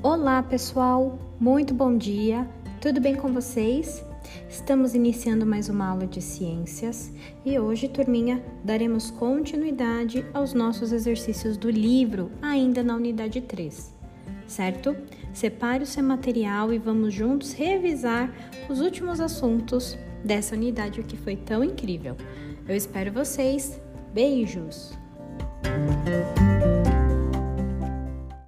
Olá, pessoal! Muito bom dia! Tudo bem com vocês? Estamos iniciando mais uma aula de ciências e hoje, turminha, daremos continuidade aos nossos exercícios do livro, ainda na unidade 3, certo? Separe o seu material e vamos juntos revisar os últimos assuntos dessa unidade que foi tão incrível. Eu espero vocês. Beijos!